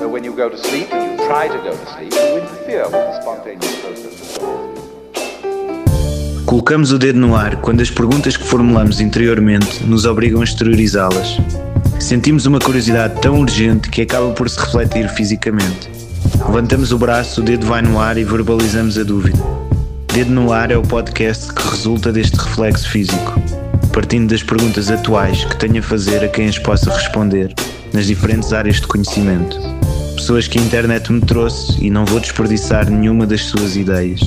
So when you go to sleep and you try to go to sleep, you interfere with the spontaneous process of. Colocamos o dedo no ar quando as perguntas que formulamos interiormente nos obrigam a exteriorizá-las. Sentimos uma curiosidade tão urgente que acaba por se refletir fisicamente. Levantamos o braço, o dedo vai no ar e verbalizamos a dúvida. Dedo no ar é o podcast que resulta deste reflexo físico, partindo das perguntas atuais que tenho a fazer a quem as possa responder nas diferentes áreas de conhecimento. Pessoas que a internet me trouxe e não vou desperdiçar nenhuma das suas ideias.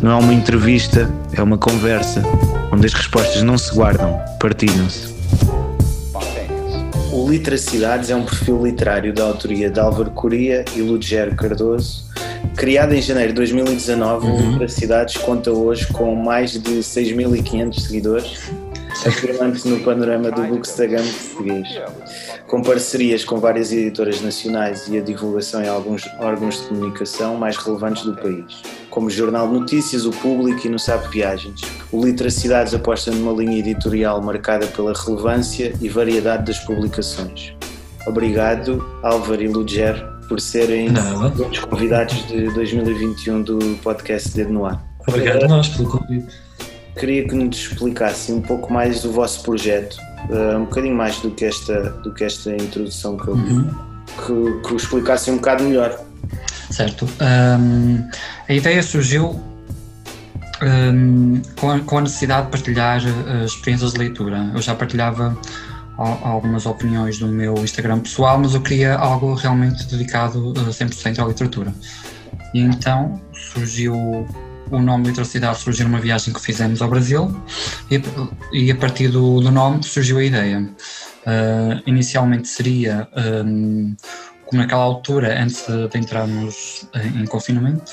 Não é uma entrevista, é uma conversa, onde as respostas não se guardam, partilham-se. O Literacidades é um perfil literário da autoria de Álvaro Coria e Ludgero Cardoso. Criado em janeiro de 2019, uhum. o Literacidades conta hoje com mais de 6.500 seguidores, afirmando-se no panorama do Bookstagram português com parcerias com várias editoras nacionais e a divulgação em alguns órgãos de comunicação mais relevantes do país, como o Jornal de Notícias, o Público e no SAP Viagens. O Literacidades aposta numa linha editorial marcada pela relevância e variedade das publicações. Obrigado, Álvaro e Luger, por serem os convidados de 2021 do podcast Dedo no Ar. Obrigado a nós pelo convite. Queria que nos explicasse um pouco mais do vosso projeto, uh, um bocadinho mais do que esta, do que esta introdução que eu uhum. que, que o explicasse um bocado melhor. Certo. Um, a ideia surgiu um, com, a, com, a, necessidade de partilhar uh, experiências de leitura. Eu já partilhava algumas opiniões no meu Instagram pessoal, mas eu queria algo realmente dedicado uh, 100% à literatura. E então surgiu o nome Literacidade surgiu numa viagem que fizemos ao Brasil e, e a partir do, do, nome surgiu a ideia. Uh, inicialmente seria, um, como naquela altura, antes de entrarmos em, em confinamento,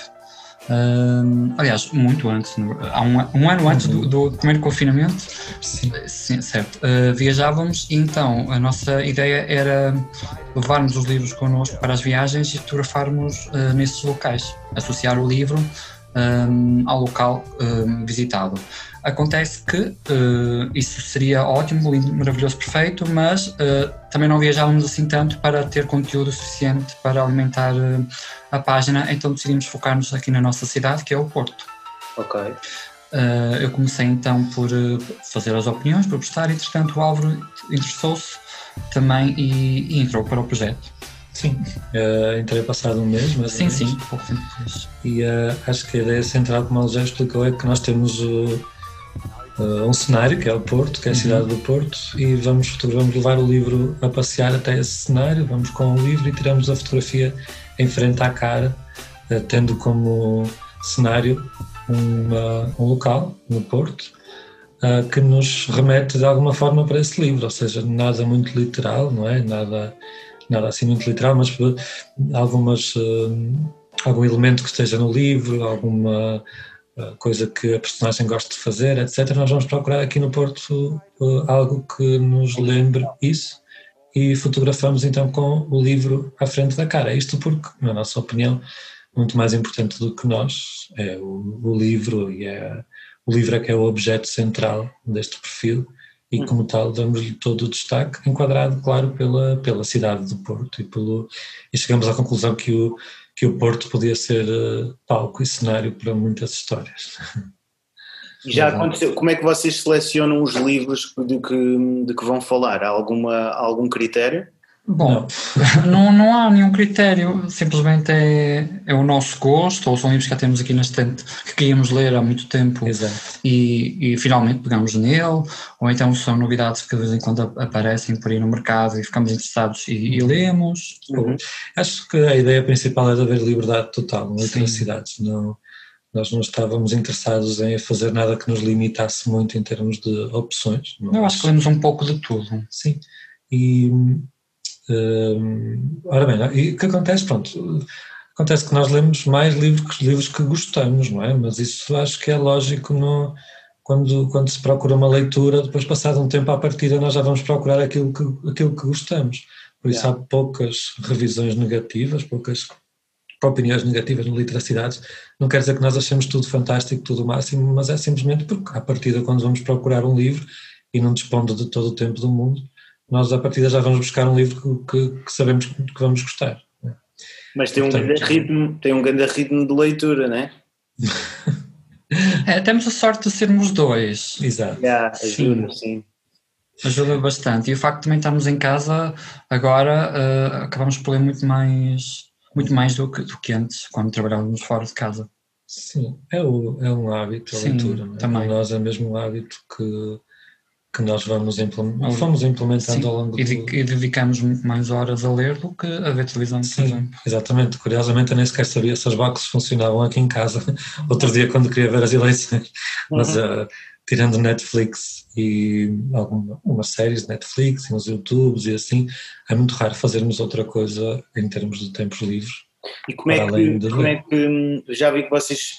uh, aliás, muito antes, há um, um ano antes do, do, primeiro confinamento, sim. sim certo, uh, viajávamos e então a nossa ideia era levarmos os livros connosco para as viagens e fotografarmos nesses locais, associar o livro um, ao local um, visitado. Acontece que uh, isso seria ótimo, lindo, maravilhoso, perfeito, mas uh, também não viajávamos assim tanto para ter conteúdo suficiente para alimentar uh, a página, então decidimos focar-nos aqui na nossa cidade, que é o Porto. Ok. eu comecei então por fazer as opiniões, por postar, entretanto o Álvaro interessou-se também e, e entrou para o projeto. Sim, uh, entrei passado um mês, mas. Sim, sim. E uh, acho que a ideia central, como ele já explicou, é que nós temos uh, um cenário, que é o Porto, que é a uhum. cidade do Porto, e vamos, vamos levar o livro a passear até esse cenário, vamos com o livro e tiramos a fotografia em frente à cara, tendo como cenário uma, um local no Porto. que nos remete de alguma forma para esse livro, ou seja, nada muito literal, não é? Nada nada assim muito literal, mas algumas, uh, algum elemento que esteja no livro, alguma uh, coisa que a personagem gosta de fazer, etc. Nós vamos procurar aqui no Porto algo que nos lembre isso e fotografamos então com o livro à frente da cara. Isto porque, na nossa opinião, muito mais importante do que nós é o, o livro e é, o livro é que é o objeto central deste perfil e como tal damos-lhe todo o destaque, enquadrado, claro, pela, pela cidade do Porto e, pelo, e chegamos à conclusão que o, que o Porto podia ser uh, palco e cenário para muitas histórias. Já aconteceu, como é que vocês selecionam os livros de que, de que vão falar? Há alguma, algum critério? Bom, não. não, há nenhum critério, simplesmente é, é o nosso gosto, ou são livros que já temos aqui na estante que queríamos ler há muito tempo e, e, finalmente pegamos nele, ou então são novidades que de vez em quando aparecem por aí no mercado e ficamos interessados e, e lemos. Uhum. Acho que a ideia principal é de haver liberdade total, não é cidades. Não, nós não estávamos interessados em fazer nada que nos limitasse muito em termos de opções. Eu acho que lemos um pouco de tudo. Sim. E Uh, ora bem, e o que acontece? Pronto, acontece que nós lemos mais livros que livros que gostamos, não é? Mas isso acho que é lógico no, quando, quando se procura uma leitura, depois passado um tempo à partida nós já vamos procurar aquilo que, aquilo que gostamos. Por isso yeah. há poucas revisões negativas, poucas opiniões negativas no Literacidades. Não quer dizer que nós achemos tudo fantástico, tudo o máximo, mas é simplesmente porque à partida quando vamos procurar um livro e não dispondo de todo o tempo do mundo, nós à partida já vamos buscar um livro que, que, que sabemos que vamos gostar. Mas tem um, Portanto- grande ritmo, tem um grande ritmo de leitura, né? É, temos a sorte de sermos dois. Exato. Yeah, Sim. ajuda, sim. Ajuda bastante. E o facto de também estarmos em casa agora, eh, acabamos por ler muito mais, muito mais do que, do que antes, quando trabalhávamos fora de casa. Sim, é, o, é um hábito a Sim, leitura. não é? também. Para nós é mesmo um hábito que, que nós vamos implementando, Sim. fomos implementando Sim, ao longo e, do, e dedicamos mais horas a ler do que a ver televisão, Sim, exemplo. exatamente. Curiosamente, eu nem sequer sabia se as boxes funcionavam aqui em casa. Outro dia, quando queria ver as eleições, mas Uhum. uh, tirando Netflix e alguma, umas séries de Netflix e uns YouTubes e assim, é muito raro fazermos outra coisa em termos de tempos livres. E como é, que, de como é que hum, já vi que vocês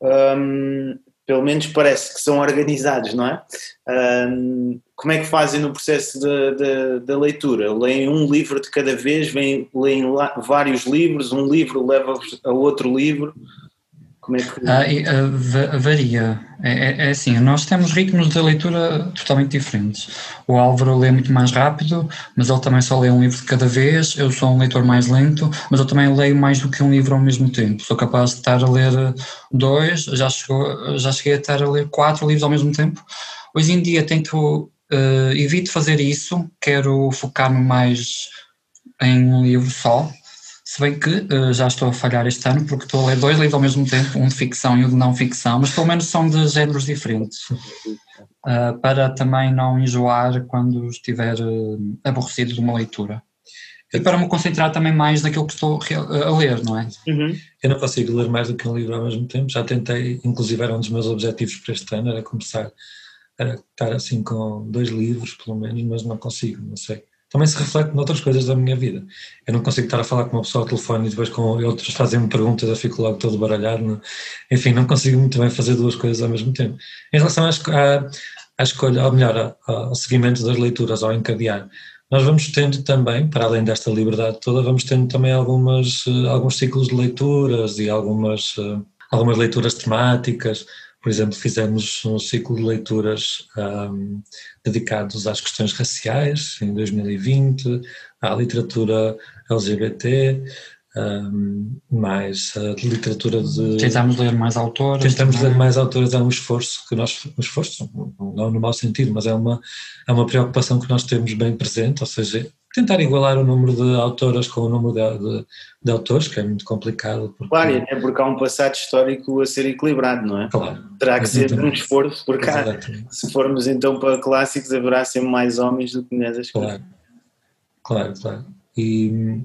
hum, pelo menos parece que são organizados, não é? Hum, como é que fazem no processo da- leitura? Leem um livro de cada vez, vêm, leem lá vários livros, um livro leva-vos a outro livro. Como é que. Ah, ah, va- varia. É, é- é assim, nós temos ritmos de leitura totalmente diferentes. O Álvaro lê muito mais rápido, mas ele também só lê um livro de cada vez. Eu sou um leitor mais lento, mas eu também leio mais do que um livro ao mesmo tempo. Sou capaz de estar a ler dois, já, chegou, já cheguei a estar a ler quatro livros ao mesmo tempo. Hoje em dia tento, ah, evito fazer isso, quero focar-me mais em um livro só. Se bem que eh, já estou a falhar este ano porque estou a ler dois livros ao mesmo tempo, um de ficção e um de não ficção, mas pelo menos são de géneros diferentes, ah, para também não enjoar quando estiver eh, aborrecido de uma leitura. E para me concentrar também mais naquilo que estou a ler, não é? Uhum. Eu não consigo ler mais do que um livro ao mesmo tempo. Já tentei, inclusive era um dos meus objetivos para este ano, era começar a estar assim com dois livros, pelo menos, mas não consigo, não sei. Também se reflete noutras coisas da minha vida. Eu não consigo estar a falar com uma pessoa ao telefone e depois com outros fazem-me perguntas, eu fico logo todo baralhado. não- Enfim, não consigo muito bem fazer duas coisas ao mesmo tempo. Em relação à, à, escolha, ou melhor, ao seguimento das leituras, ao encadear, nós vamos tendo também, para além desta liberdade toda, vamos tendo também algumas, eh, alguns ciclos de leituras e algumas, eh, algumas leituras temáticas. Por exemplo, fizemos um ciclo de leituras ahm, dedicados às questões raciais em 2020, à literatura LGBT, ahm, mais a literatura de. Tentámos ler mais autores. Tentamos ler mais autores, é um esforço que nós, um esforço, não no mau sentido, mas é uma, é uma preocupação que nós temos bem presente, ou seja, tentar igualar o número de autoras com o número de, de, de autores, que é muito complicado. Porque, Claro, é porque há um passado histórico a ser equilibrado, não é? Claro, Terá que ser um Exatamente. esforço, porque há- exatamente. se formos então para clássicos, haverá sempre mais homens do que mulheres. Claro, claro, claro. E,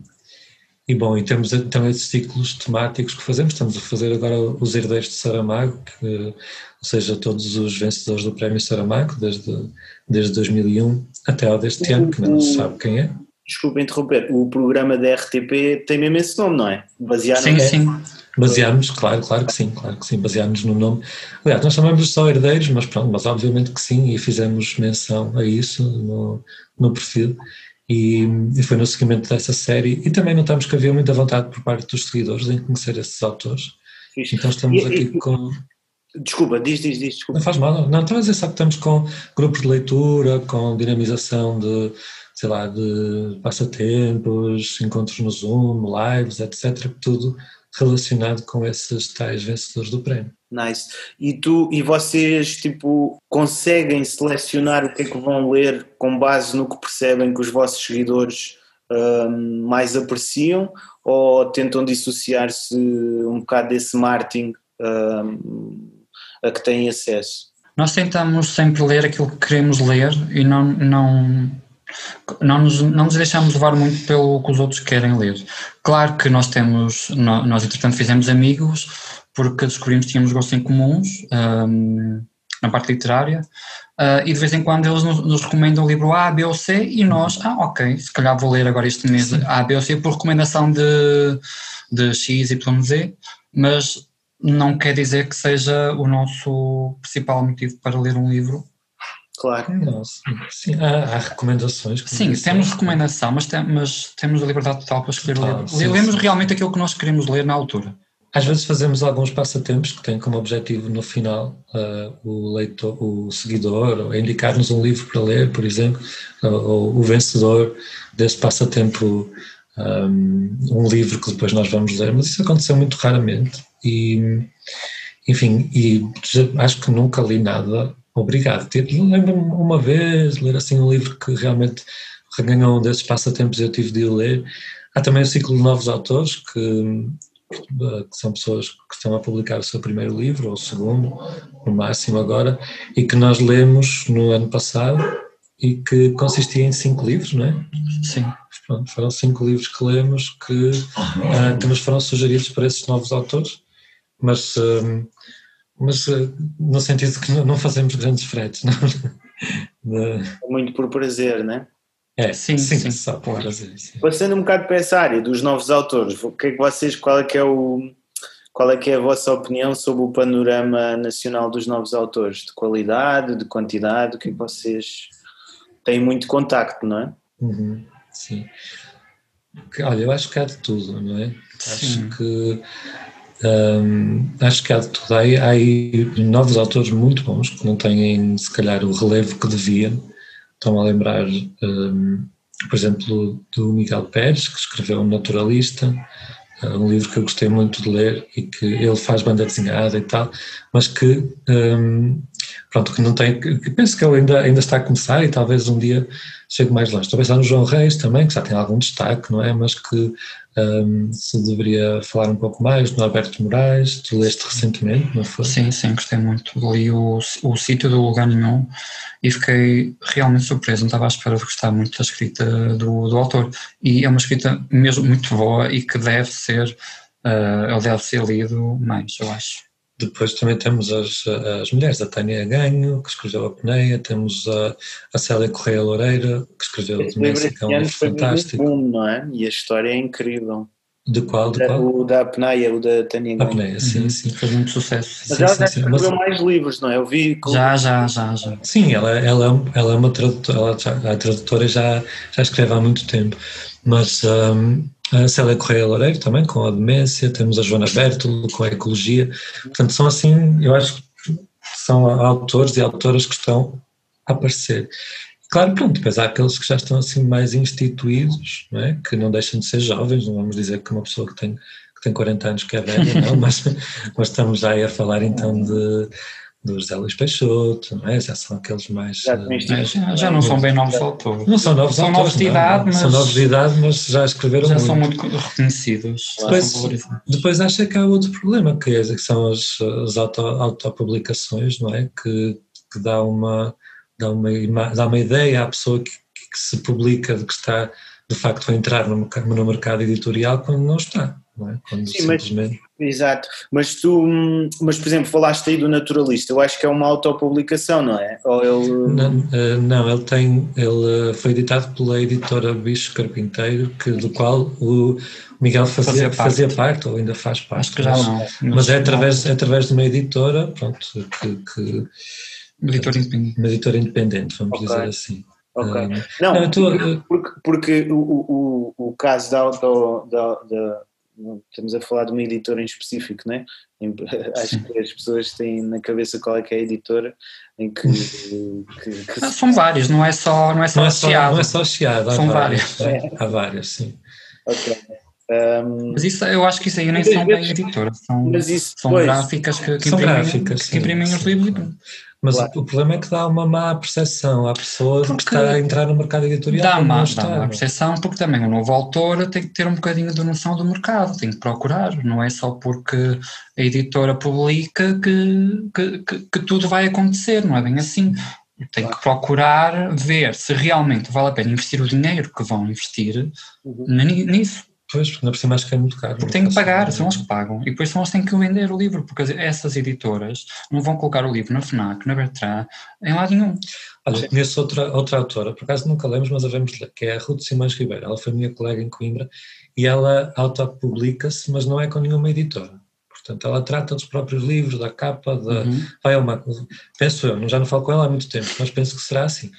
e bom, e temos então esses ciclos temáticos que fazemos. Estamos a fazer agora os Herdeiros de Saramago, que, ou seja, todos os vencedores do Prémio Saramago, desde, desde 2001 até ao deste ano, que não se sabe quem é. Desculpa interromper, o programa da RTP tem mesmo esse nome, não é? Baseado Sim, no... sim. Baseámos, claro, claro que sim, claro que sim, baseámos no nome. Aliás, nós chamamos só herdeiros, mas pronto, mas obviamente que sim, e fizemos menção a isso no, no perfil. E, e foi no seguimento dessa série. E também notamos que havia muita vontade por parte dos seguidores em conhecer esses autores. Então estamos E- aqui e- com. Desculpa, diz, diz, diz, desculpa. Não faz mal, não. Estava a dizer só que estamos com grupos de leitura, com dinamização de, sei lá, de passatempos, encontros no Zoom, lives, etc. Tudo relacionado com esses tais vencedores do prémio. Nice. E tu e vocês tipo conseguem selecionar o que é que vão ler com base no que percebem que os vossos seguidores hum, mais apreciam ou tentam dissociar-se um bocado desse marketing hum, a que têm acesso? Nós tentamos sempre ler aquilo que queremos ler e não, não, não, nos, não nos deixamos levar muito pelo que os outros querem ler. Claro que nós temos, nó- nós entretanto fizemos amigos porque descobrimos que tínhamos gostos em comuns hum, na parte literária ah, e de vez em quando eles nos, nos recomendam o livro A, B ou C e nós, ah ok, se calhar vou ler agora este mês A, B ou C por recomendação de, de X, Y, Z, mas não quer dizer que seja o nosso principal motivo para ler um livro. Claro. Não, sim, há, há recomendações. Sim, disse. temos recomendação, mas, tem- mas temos a liberdade total para escolher o Claro, livro. sim, Lemos sim. realmente aquilo que nós queremos ler na altura. Às vezes fazemos alguns passatempos que têm como objetivo no final ah, o leitor, o seguidor, ou indicar-nos um livro para ler, por exemplo, ou, ou o vencedor desse passatempo um, um, livro que depois nós vamos ler, mas isso aconteceu muito raramente. E, enfim, e acho que nunca li nada obrigado. Lembro-me uma vez ler assim um livro que realmente reganhou um desses passatempos eu tive de ler. Há também o ciclo de novos autores que, que são pessoas que estão a publicar o seu primeiro livro, ou o segundo, no máximo agora, e que nós lemos no ano passado e que consistia em cinco livros, não é? Sim. Pronto, foram cinco livros que lemos que, uh, que nos foram sugeridos para esses novos autores, mas, uh, mas uh, no sentido que não fazemos grandes fretes, não? Muito por prazer, não é? É, sim, sim, sim só por prazer. Sim. Passando um bocado para essa área dos novos autores, o que é que vocês, qual é que é o qual é que é a vossa opinião sobre o panorama nacional dos novos autores? De qualidade, de quantidade, o que é que vocês têm muito contacto, não é? Uhum, sim. Olha, eu acho que há de tudo, não é? Sim. Acho que um, acho que há de tudo. Há, há aí novos autores muito bons que não têm, se calhar, o relevo que deviam. Estão a lembrar, um, por exemplo, do Miguel Pérez, que escreveu um Naturalista, um livro que eu gostei muito de ler e que ele faz banda desenhada e tal, mas que um, pronto, que não tem, que penso que ele ainda, ainda está a começar e talvez um dia chegue mais longe. Talvez lá no João Reis também, que já tem algum destaque, não é? Mas que um, se deveria falar um pouco mais no Alberto Moraes, tu leste recentemente, não foi? Sim, sim, gostei muito. Li o, o sítio do Lugar Nenhum e fiquei realmente surpreso, não estava à espera de gostar muito da escrita do, do autor. E é uma escrita mesmo muito boa e que deve ser, uh, deve ser lido mais, eu acho. Depois também temos as, as mulheres, a Tânia Ganho, que escreveu a Peneia, temos a, a Célia Correia Loureira, que escreveu Esse Demência, que é um livro fantástico. Boom, não é? E a história é incrível. De qual? De qual? O da Peneia, o da Tânia Ganho. A Peneia, sim, uhum. sim. Fez muito sucesso. Mas sim, ela já escreveu mas... mais livros, não é? Eu vi... Já, já, já, já. Sim, ela, ela, ela é uma tradutora, ela já, a tradutora já, já escreve há muito tempo, mas... Um, a Célia Correia Loureiro também, com a demência, temos a Joana Bertolo com a ecologia. Portanto, são assim, eu acho que são autores e autoras que estão a aparecer. Claro, pronto, depois há aqueles que já estão assim mais instituídos, não é? que não deixam de ser jovens, não vamos dizer que uma pessoa que tem, que tem 40 anos que é velha, não, mas, mas estamos já aí a falar então de do José Luís Peixoto, não é? já são aqueles mais. Já, uh, já, já não são bem novos autores. Não são novos são autores. Novos de idade, mas, são novos de idade, mas já escreveram já muito. são muito reconhecidos. Depois, depois acho que há outro problema, que, é, que são as, as auto, autopublicações, não é? Que, que dá, uma, dá, uma, dá uma ideia à pessoa que, que se publica de que está de facto a entrar no, no mercado editorial quando não está. Não é? Quando Sim, simplesmente... mas Exato, mas tu, mas por exemplo, falaste aí do naturalista, eu acho que é uma autopublicação, não é? Ou ele... não, eh, não, ele tem, ele foi editado pela editora Bicho Carpinteiro, que, do qual o Miguel fazia, fazia, parte. fazia parte, ou ainda faz parte. Acho que já não. Mas é através, é através de uma editora, pronto, que... que uma editora independente. Uma editora independente, vamos okay. dizer assim. Ok. Um, não, não tô, porque, porque o, o, o caso da, auto, da, da estamos a falar de uma editora em específico, não é? Acho que as pessoas têm na cabeça qual é que é a editora em que, que, que ah, são vários, não é só não é só não é só, não é só chiado, são vários, vários. Há vários, sim. Ok. Um, mas isso, eu acho que isso aí nem são bem editoras, são, são gráficas que, que são imprimem, gráficas, que imprimem os livros. Mas claro. o problema é que dá uma má percepção à pessoa porque que está a entrar no mercado editorial. Dá má, dá má percepção porque também o novo autor tem que ter um bocadinho de noção do mercado, tem que procurar, não é só porque a editora publica que, que, que, que tudo vai acontecer, não é bem assim. Tem que procurar ver se realmente vale a pena investir o dinheiro que vão investir uhum. nisso. Pois, porque não por cima acho que é muito caro. Porque têm que pagar, são eles que pagam. E depois são eles que têm que vender o livro, porque essas editoras não vão colocar o livro na FNAC, na Bertrand, em lado nenhum. Olha, conheço outra, outra autora, por acaso nunca lemos, mas havemos ler, que é a Ruth Simões Ribeiro. Ela foi minha colega em Coimbra e ela autopublica-se, mas não é com nenhuma editora. Portanto, ela trata dos próprios livros, da capa, da. Uhum. Vai uma, penso eu, já não falo com ela há muito tempo, mas penso que será assim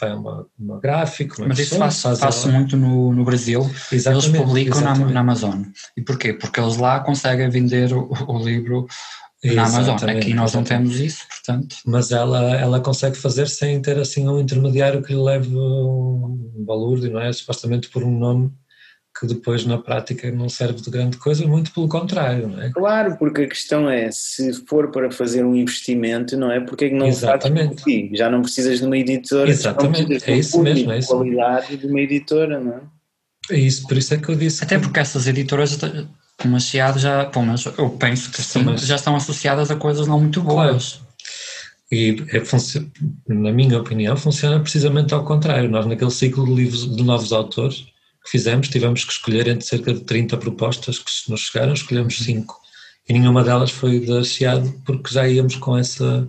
vai uma, uma gráfica. Uma Mas isso faço, faço muito no, no Brasil. Exatamente, eles publicam na, na, Amazon. E porquê? Porque eles lá conseguem vender o, o livro na Amazon. Aqui nós não temos isso, portanto. Mas ela, ela consegue fazer sem ter assim um intermediário que lhe leve um balúrdio, não é? Supostamente por um nome que depois na prática não serve de grande coisa, muito pelo contrário, não é? Claro, porque a questão é, se for para fazer um investimento, não é? Porque é que não Exatamente. fazes Já não precisas de uma editora, Exatamente, é isso mesmo, é isso. qualidade de uma editora, não é? É isso, por isso é que eu disse. Até porque essas editoras, como a Chiado, já, pelo menos eu penso que sim, Mas- já estão associadas a coisas não muito boas. E é, na minha opinião, funciona precisamente ao contrário. Nós, naquele ciclo de livros de novos autores que fizemos, tivemos que escolher entre cerca de 30 propostas que nos chegaram, escolhemos 5. E nenhuma delas foi da Chiado, porque já íamos com, essa,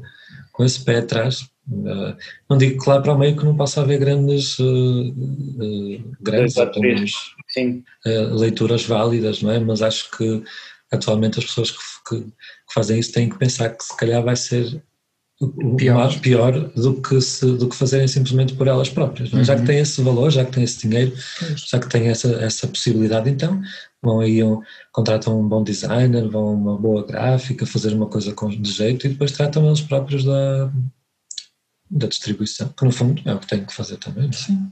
com esse pé atrás. Eh, não digo que lá para o meio que não possa haver grandes, eh, eh, grandes Sim. leituras válidas, não é? Mas acho que atualmente as pessoas que, que- que fazem isso têm que pensar que se calhar vai ser Pior. pior do que, se, do que fazerem simplesmente por elas próprias. é? Já que têm esse valor, já que têm esse dinheiro, já que têm essa, essa possibilidade, então vão aí, um, contratam um bom designer, vão uma boa gráfica, fazer uma coisa com, de jeito e depois tratam eles próprios da, da distribuição, que no fundo é o que têm que fazer também. é? Sim.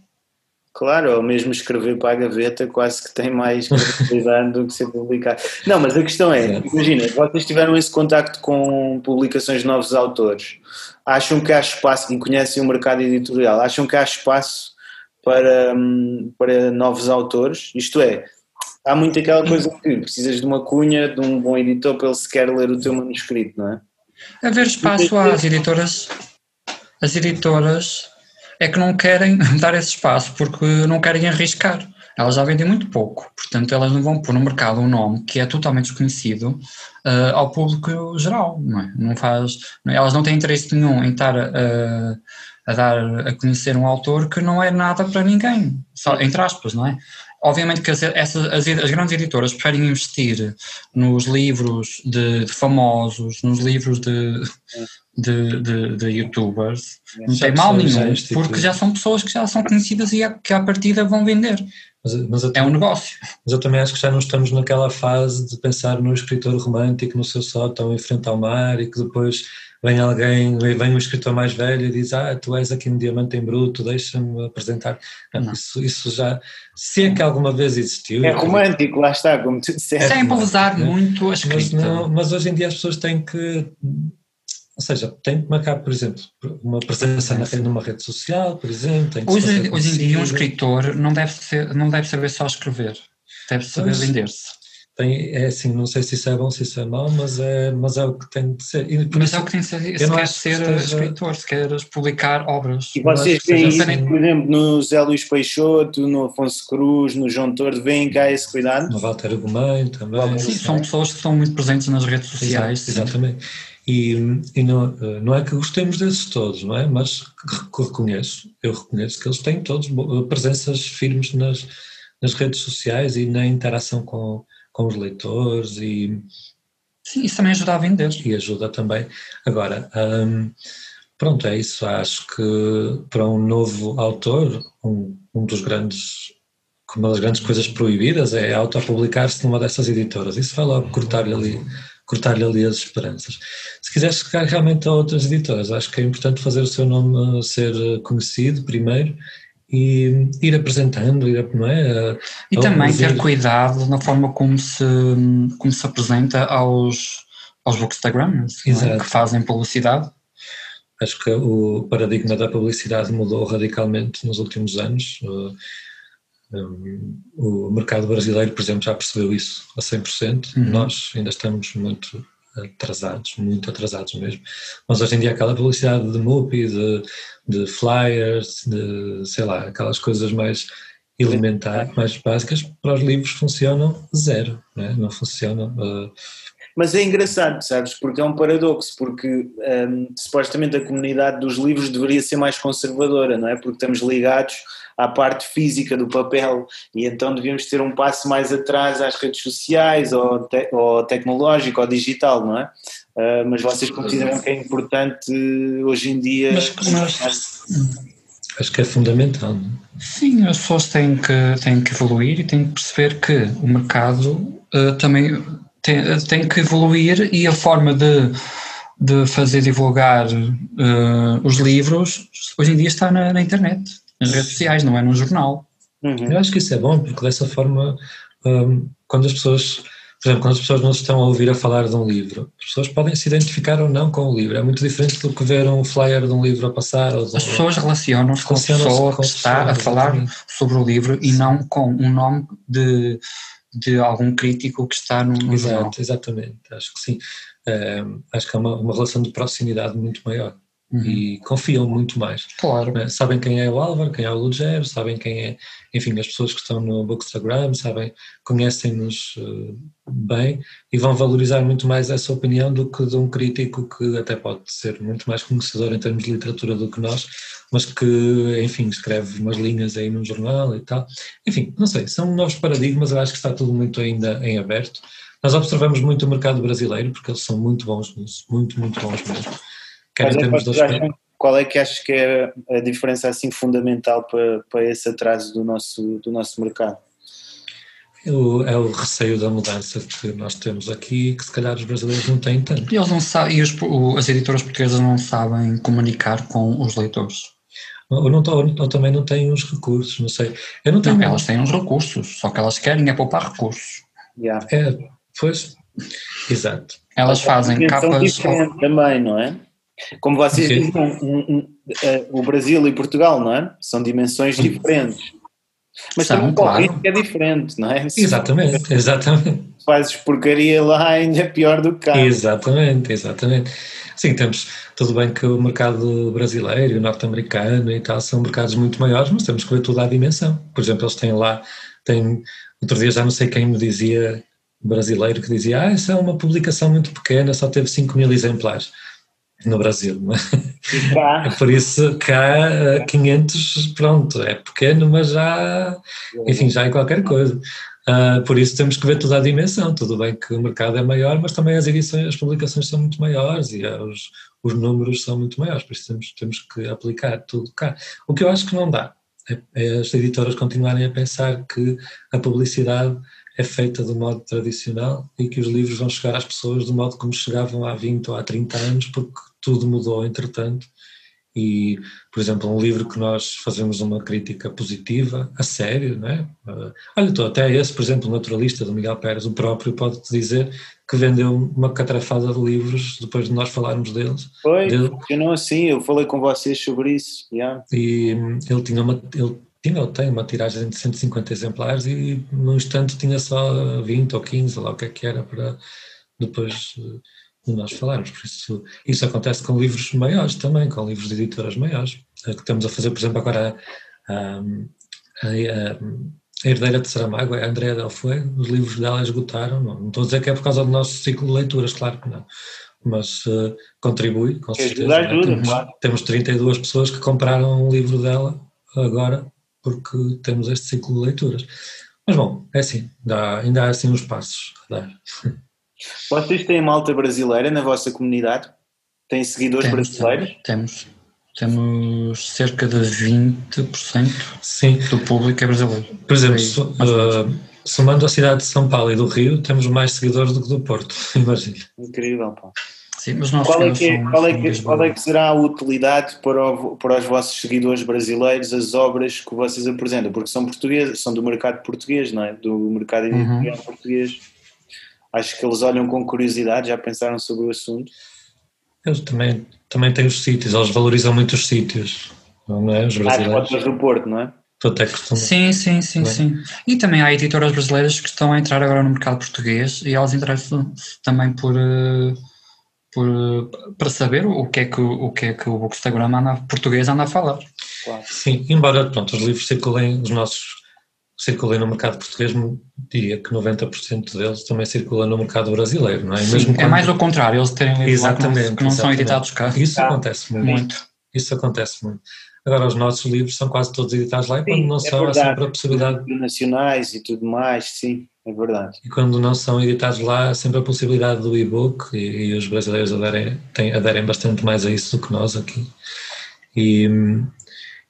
Claro, ou mesmo escrever para a gaveta quase que tem mais credibilidade do que ser publicado. Não, mas a questão é, Exato. imagina, vocês tiveram esse contacto com publicações de novos autores, acham que há espaço, e conhecem o mercado editorial, acham que há espaço para, hum, para novos autores? Isto é, há muito aquela coisa que precisas de uma cunha, de um bom editor para ele sequer ler o teu manuscrito, não é? Haver espaço às editoras, as editoras é que não querem dar esse espaço porque não querem arriscar. Elas já vendem muito pouco, portanto elas não vão pôr no mercado um nome que é totalmente desconhecido ah, ao público geral, não é? Não faz, elas não têm interesse nenhum em estar a, a dar a conhecer um autor que não é nada para ninguém, só entre aspas, não é? Obviamente que as, essas, as, as grandes editoras preferem investir nos livros de, de famosos, nos livros de, de, de, de youtubers, não Já tem mal pessoas já nenhum, instituídas. porque já são pessoas que já são conhecidas e a- que à partida vão vender. Mas, mas É um negócio. Mas eu também acho que já não estamos naquela fase de pensar no escritor romântico no seu sótão em frente ao mar e que depois vem alguém, vem um escritor mais velho e diz ah, tu és aqui um diamante em bruto, deixa-me apresentar. Não. Isso, isso já, se é que alguma vez existiu. É romântico, lá está, como tu disseste. Sem embelezar né? muito a Mas, escrita. não, mas hoje em dia as pessoas têm que, ou seja, têm que marcar, por exemplo, uma presença na, numa rede social, por exemplo. Tem que Hoje, hoje em dia um escritor não deve, ser, não deve saber só escrever, deve saber vender-se. Tem, é assim, não sei se isso é bom, se isso é mau, mas é, mas é o que tem de ser. E Mas isso- é o que tem de ser, se não quer acho que ser esteja- escritor, se queres publicar obras. E vocês veem seja isso, assim. por exemplo, no Zé Luís Peixoto, no Afonso Cruz, no João Tordo, veem cá esse cuidado? No Walter Gomes também. Sim, são pessoas que estão muito presentes nas redes sociais. Exato, exatamente. E, e não, eh, não é que gostemos desses todos, não é? Mas que reconheço, eu reconheço que eles têm todos presenças firmes nas, nas redes sociais e na interação com, com os leitores e, Sim, isso também ajuda a vender. e ajuda também. Agora, hum, pronto, é isso. Acho que para um novo autor, um, um dos grandes, uma das grandes coisas proibidas é autopublicar-se numa dessas editoras. Isso vai logo cortar-lhe ali, cortar-lhe ali as esperanças. Se quiser chegar realmente a outras editoras, acho que é importante fazer o seu nome ser conhecido primeiro e ir apresentando, ir, não é? E também ter cuidado na forma como se, como se apresenta aos, aos bookstagrammers não é? Que fazem publicidade. Acho que o paradigma da publicidade mudou radicalmente nos últimos anos. O mercado brasileiro, por exemplo, já percebeu isso a 100%. Uhum. Nós ainda estamos muito atrasados, muito atrasados mesmo. Mas hoje em dia aquela publicidade de MUPI, de, de flyers, de, sei lá, aquelas coisas mais elementares, mais básicas, para os livros funcionam zero, né? não funcionam. uh, Mas é engraçado, sabes? Porque é um paradoxo, porque hum, supostamente a comunidade dos livros deveria ser mais conservadora, não é? Porque estamos ligados à parte física do papel e então devíamos ter um passo mais atrás às redes sociais ou, te ou tecnológico ou digital, não é? Uh, mas vocês consideram que é importante hoje em dia. Mas, mas acho que é fundamental. Não? é? sim, as pessoas têm que, têm que evoluir e têm que perceber que o mercado uh, também tem, tem que evoluir e a forma de, de fazer divulgar uh, os livros hoje em dia está na, na internet, nas redes sociais, não é num jornal. Uhum. Eu acho que isso é bom, porque dessa forma, hum, quando as pessoas, por exemplo, quando as pessoas nos estão a ouvir a falar de um livro, as pessoas podem se identificar ou não com o livro. É muito diferente do que ver um flyer de um livro a passar. Ou de um- As pessoas relacionam-se com a pessoa que está a falar sobre o livro e não com um nome de, de algum crítico que está no, no jornal. Exato, exatamente. Acho que sim. Hum, acho que é uma, uma relação de proximidade muito maior Uhum. e confiam muito mais. Claro. Sabem quem é o Álvaro, quem é o Lugero, sabem quem é, enfim, as pessoas que estão no Bookstagram, sabem, conhecem-nos eh, bem e vão valorizar muito mais essa opinião do que de um crítico que até pode ser muito mais conhecedor em termos de literatura do que nós, mas que, enfim, escreve umas linhas aí no jornal e tal. Enfim, não sei, são novos paradigmas, eu acho que está tudo muito ainda em aberto. Nós observamos muito o mercado brasileiro, porque eles são muito bons nisso, muito, muito bons mesmo. Quer em é termos acham- Qual é que achas que é a diferença assim fundamental para, para esse atraso do nosso, do nosso mercado? É o, é o receio da mudança que nós temos aqui, que se calhar os brasileiros não têm tanto. E, eles não sabem, e os- o- as editoras portuguesas não sabem comunicar com os leitores. Ou, não, ou, ou também não têm os recursos, não sei. Eu não tenho. Não, elas têm uns recursos, só que elas querem é poupar recursos. Yeah. É, pois, exato. Elas fazem capas. diferente também, não é? Como vocês dizem, um- um- eh, o Brasil e Portugal, não é? São dimensões diferentes. Mas São, também o claro. ritmo é diferente, não é? Se Exatamente, exatamente. fazes porcaria lá ainda é pior do que cá. Exatamente, exatamente. Sim, temos tudo bem que o mercado brasileiro norte-americano e tal são mercados muito maiores, mas temos que ver toda a dimensão. Por exemplo, eles têm lá, têm, outro dia já não sei quem me dizia, brasileiro, que dizia, ah, isso é uma publicação muito pequena, só teve 5 mil exemplares no Brasil. cá, É por isso que há eh, 500, pronto, é pequeno, mas já, enfim, já é qualquer coisa. Ah, por isso temos que ver toda a dimensão. Tudo bem que o mercado é maior, mas também as edições, as publicações são muito maiores e os, os números são muito maiores, por isso temos, temos que aplicar tudo cá. O que eu acho que não dá é, é as editoras continuarem a pensar que a publicidade é feita do modo tradicional e que os livros vão chegar às pessoas do modo como chegavam há 20 ou há 30 anos, porque tudo mudou entretanto. E, por exemplo, um livro que nós fazemos uma crítica positiva, a sério, não é? Uh, olha, tô, até esse, por exemplo, o Naturalista, do Miguel Pérez, o próprio pode-te dizer que vendeu uma catrafada de livros depois de nós falarmos deles. foi, Dele. funcionou assim, eu falei com vocês sobre isso. yeah. E hum, ele tinha uma, ele tinha ou tem uma tiragem de 150 exemplares e no instante tinha só 20 ou 15, lá o que é que era para depois eh, de nós falarmos. Por isso, isso acontece com livros maiores também, com livros de editoras maiores. Eh, Que estamos a fazer, por exemplo, agora a, a, a, a Herdeira de Saramago, a Andrea Del Fuego, os livros dela esgotaram. Não, não estou a dizer que é por causa do nosso ciclo de leituras, claro que não. Mas eh, contribui, com certeza. É? Temos- claro. temos 32 pessoas que compraram um livro dela agora porque temos este ciclo de leituras. Mas bom, é assim, dá, ainda há assim uns passos a dar. Vocês têm malta brasileira na vossa comunidade? Têm seguidores Temos, brasileiros? temos, temos cerca de 20% Sim, do público é brasileiro. por exemplo, menos. uh, somando a cidade de São Paulo e do Rio, temos mais seguidores do que do Porto, imagina. Incrível, pá. Sim, mas Qual é, temos que, é- são- qual, é que, qual é que será a utilidade para, o- para os vossos seguidores brasileiros, as obras que vocês apresentam? Porque são portugueses, são do mercado português, não é? Do mercado Uhum. português. Acho que eles olham com curiosidade, já pensaram sobre o assunto. Eles também, também têm os sítios, eles valorizam muito os sítios, não é? Os Ah, as brasileiros. fotos do Porto, não é? Até. Sim, sim, sim, é? sim. E também há editoras brasileiras que estão a entrar agora no mercado português e elas interessam-se também por, eh, por eh, para saber o que é que o, que é que o Bookstagram anda, português anda a falar. Sim, embora pronto, os livros circulem, os nossos circulem no mercado português, diria que 90% deles também circulam no mercado brasileiro, não é? Sim, é quando- mais o contrário, eles terem livros lá que não, Exatamente, que não são exatamente. editados cá. Isso Ah, acontece muito. Muito. Isso acontece muito. Agora, os nossos livros são quase todos editados lá e Sim, quando não é são, há verdade. sempre a possibilidade. Internacionais e tudo mais, sim, é verdade. E quando não são editados lá, há sempre a possibilidade do e-book e, e os brasileiros aderem, têm, aderem bastante mais a isso do que nós aqui. E, hum,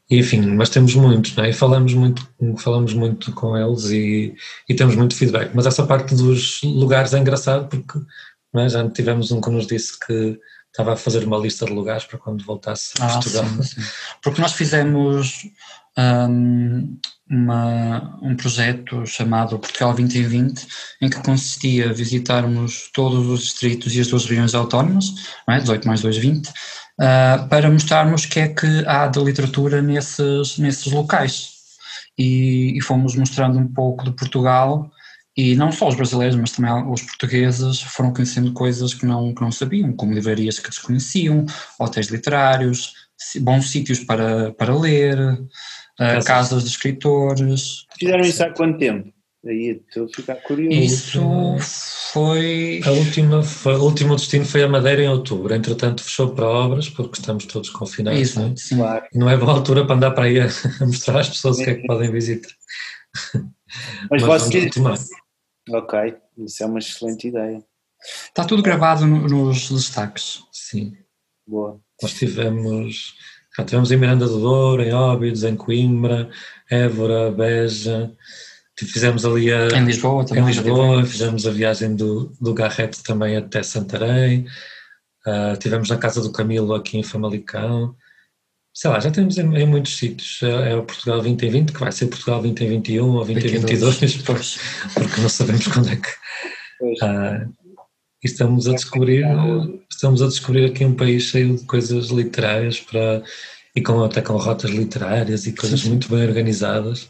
e, enfim, mas temos muitos, não é? E falamos muito, falamos muito com eles e, e temos muito feedback. Mas essa parte dos lugares é engraçado porque não é? já tivemos um que nos disse que estava a fazer uma lista de lugares para quando voltasse a Ah, Portugal. sim, sim. Porque nós fizemos um, uma, um projeto chamado Portugal 2020, em que consistia visitarmos todos os distritos e as duas regiões autónomas, é? 18 mais 2, 20, uh, para mostrarmos o que é que há de literatura nesses, nesses locais. E, e, fomos mostrando um pouco de Portugal, e não só os brasileiros, mas também os portugueses foram conhecendo coisas que não, que não sabiam, como livrarias que desconheciam, hotéis literários, bons sítios para, para ler, casas. casas de escritores. Fizeram isso há quanto tempo? Aí estou a ficar curioso. Isso foi. A última, foi, o último destino foi a Madeira em outubro. Entretanto, fechou para obras, porque estamos todos confinados. Isso, não é? Sim. Claro. Não é boa altura para andar para aí a, mostrar às pessoas o que é que podem visitar. Mas, Mas vocês. Ok, isso é uma excelente ideia. Está tudo gravado no, nos destaques. Sim. Boa. Nós tivemos já tivemos em Miranda do Douro, em Óbidos, em Coimbra, Évora, Beja, fizemos ali a, em Lisboa também. Em Lisboa, fizemos a viagem do, do Garrete também até Santarém, uh, tivemos na Casa do Camilo aqui em Famalicão, sei lá, já temos em, em muitos sítios, é, é, o Portugal 2020, que vai ser Portugal 2021 ou 2022, porque não sabemos quando é que... Uh, e estamos a descobrir estamos a descobrir aqui um país cheio de coisas literárias para e com até com rotas literárias e coisas sim, sim. muito bem organizadas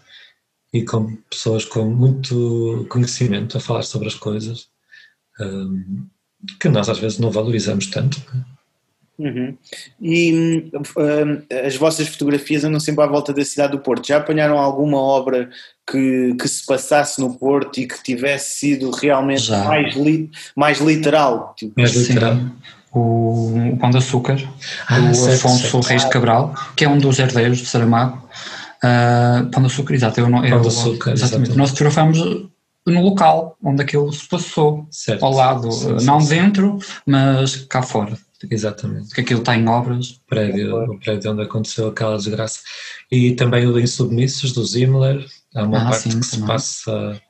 e com pessoas com muito conhecimento a falar sobre as coisas um, que nós às vezes não valorizamos tanto. Uhum. E um, as vossas fotografias andam sempre à volta da cidade do Porto. Já apanharam alguma obra que, que se passasse no Porto e que tivesse sido realmente mais, li, mais literal? Tipo, mais literal. O, o Pão de Açúcar, ah, do certo, Afonso certo. Reis de Cabral, que é um dos herdeiros de Saramago. Uh, Pão de Açúcar, exato. Eu, eu, Pão de Açúcar, exatamente. exatamente. Nós fotografamos no local onde aquilo se passou, certo. ao lado, sim, não sim. dentro, mas cá fora. Exatamente. Porque aquilo está em obras. O prédio, o prédio onde aconteceu aquela desgraça. E também o Insubmissos, do Zimmler. Há uma ah, parte sim, que se passa.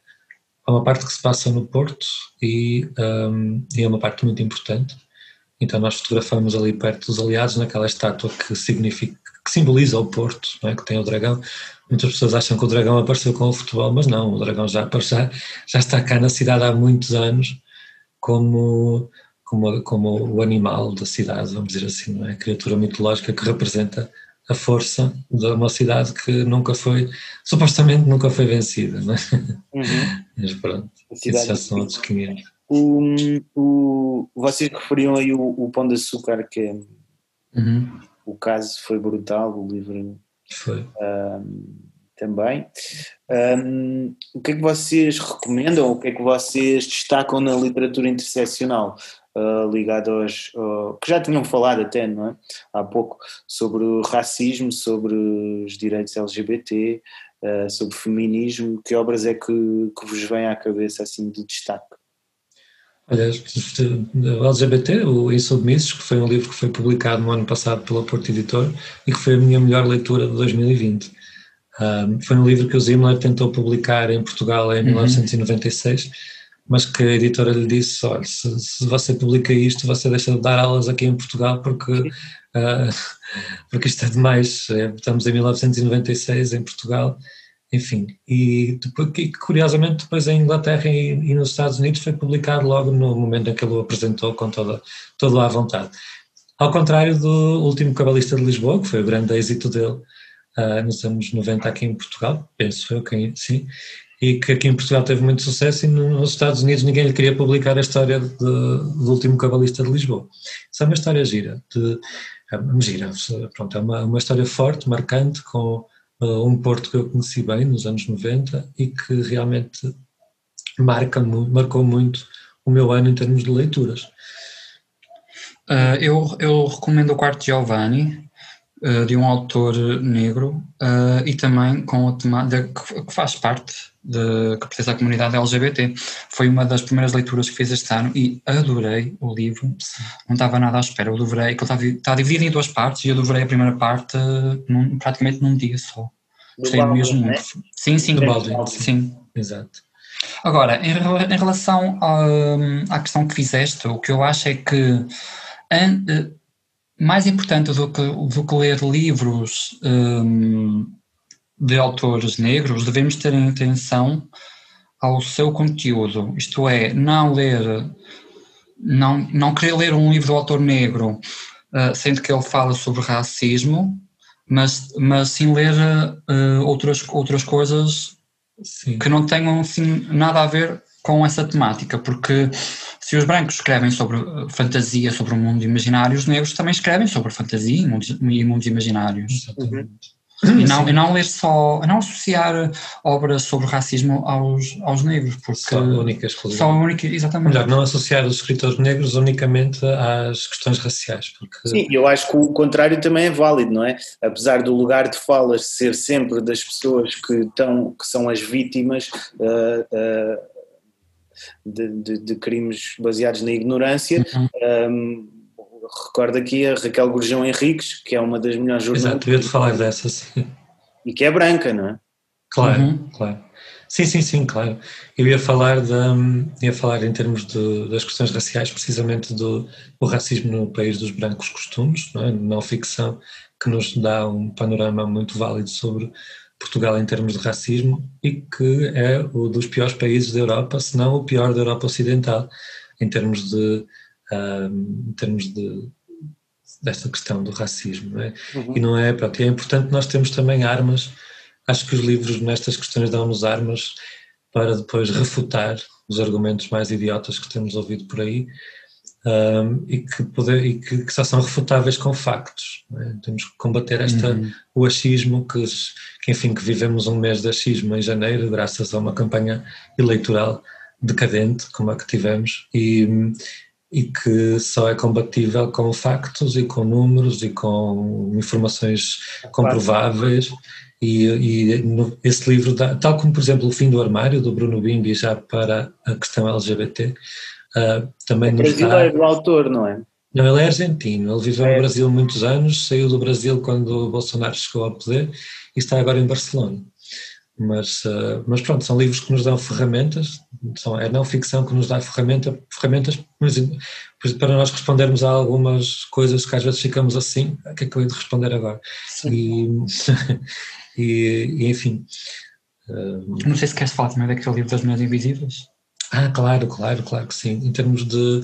Há uma parte que se passa no Porto e, um, e é uma parte muito importante. Então nós fotografamos ali perto dos aliados, naquela estátua que significa, que simboliza o Porto, é? que tem o dragão. Muitas pessoas acham que o dragão apareceu com o futebol, mas não, o dragão já, já, já está cá na cidade há muitos anos como como, como o animal da cidade, vamos dizer assim, é? a criatura mitológica que representa a força de uma cidade que nunca foi, supostamente nunca foi vencida, não é? Uhum. Mas pronto, isso já são outros 500. O, o, vocês referiam aí o, o Pão de Açúcar, que é, uhum. O caso foi brutal, o livro foi. Um, também. Um, o que é que vocês recomendam, o que é que vocês destacam na literatura interseccional? uh, ligado aos. Uh, que já tinham falado até, não é? Há pouco, sobre o racismo, sobre os direitos LGBT, uh, sobre feminismo. Que obras é que, que vos vem à cabeça assim de destaque? O LGBT, o Insubmissos, que foi um livro que foi publicado no ano passado pela Porto Editor e que foi a minha melhor leitura de 2020. Um, foi um livro que o Zimmler tentou publicar em Portugal em uhum. 1996 mas que a editora lhe disse, olha, se, se, você publica isto, você deixa de dar aulas aqui em Portugal porque, uh, porque isto é demais, é, estamos em 1996 em Portugal, enfim, e, depois, curiosamente depois em Inglaterra e, e, nos Estados Unidos foi publicado logo no momento em que ele o apresentou com toda, toda a vontade. Ao contrário do último Cabalista de Lisboa, que foi o grande êxito dele uh, nos anos 90 aqui em Portugal, penso eu, quem, sim, e que aqui em Portugal teve muito sucesso e nos Estados Unidos ninguém lhe queria publicar a história de, do último cabalista de Lisboa. Isso é uma história gira, de, é gira, pronto, é uma, uma história forte, marcante, com um porto que eu conheci bem nos anos 90 e que realmente marca, marcou muito o meu ano em termos de leituras. Uh, eu, eu recomendo o Quarto Giovanni, uh, de um autor negro uh, e também com o tema de, que, faz parte de, que pertence à comunidade LGBT. Foi uma das primeiras leituras que fiz este ano e adorei o livro, não estava nada à espera, eu devorei, que está, está dividido em duas partes e eu devorei a primeira parte num, praticamente num dia só. Gostei mesmo muito. Né? Sim, sim, Baldwin, sim. sim. Exato. Agora, em, em relação à, à questão que fizeste, o que eu acho é que mais importante do que, do que ler livros um, de autores negros, devemos ter atenção ao seu conteúdo, isto é, não ler, não, não querer ler um livro do autor negro, uh, sendo que ele fala sobre racismo, mas, mas sim ler uh, outras, outras coisas sim. que não tenham assim, nada a ver com essa temática, porque se os brancos escrevem sobre fantasia, sobre o mundo imaginário, os negros também escrevem sobre fantasia e mundos, e mundos imaginários. Exatamente. E não, e não ler só, não associar obras sobre racismo aos, aos negros, porque só únicas Só única, exatamente. Melhor, não associar os escritores negros unicamente às questões raciais. Porque... Sim, eu acho que o contrário também é válido, não é? Apesar do lugar de falas ser sempre das pessoas que, estão, que são as vítimas uh, uh, de, de, de, crimes baseados na ignorância. Uhum. Um, recordo aqui a Raquel Gurjão Henriques, que é uma das melhores jornalistas. Exato, eu ia-te falar dessa, sim. E que é branca, não é? Claro, uhum. claro. Sim, sim, sim, claro. Eu ia falar, de, ia falar em termos de, das questões raciais, precisamente do, do racismo no país dos brancos costumes, não, é? não ficção, que nos dá um panorama muito válido sobre Portugal em termos de racismo e que é o dos piores países da Europa, se não o pior da Europa Ocidental, em termos de um, em termos de desta questão do racismo, não é? Uhum. E não é, pronto, é importante nós termos também armas, acho que os livros nestas questões dão-nos armas para depois refutar os argumentos mais idiotas que temos ouvido por aí um, e, que, poder, e que, que, só são refutáveis com factos. É? Temos que combater esta, uhum. o achismo, que, que enfim, que vivemos um mês de achismo em janeiro, graças a uma campanha eleitoral decadente como a que tivemos e, e que só é combatível com factos e com números e com informações comprováveis. E, e no, esse livro, dá, tal como por exemplo o Fim do Armário, do Bruno Bimbi, já para a questão LGBT, uh, também é nos brasileiro, o autor, não é? Não, ele é argentino, ele viveu é. no Brasil muitos anos, saiu do Brasil quando o Bolsonaro chegou ao poder e está agora em Barcelona. Mas, uh, mas pronto, são livros que nos dão ferramentas, são, é não ficção que nos dá ferramenta, ferramentas para nós respondermos a algumas coisas que às vezes ficamos assim, o que é que eu hei de responder agora? E, e, e, enfim. Uh, não sei se queres falar também daquele livro das Mulheres Invisíveis. Ah, claro, claro, claro que sim. Em termos de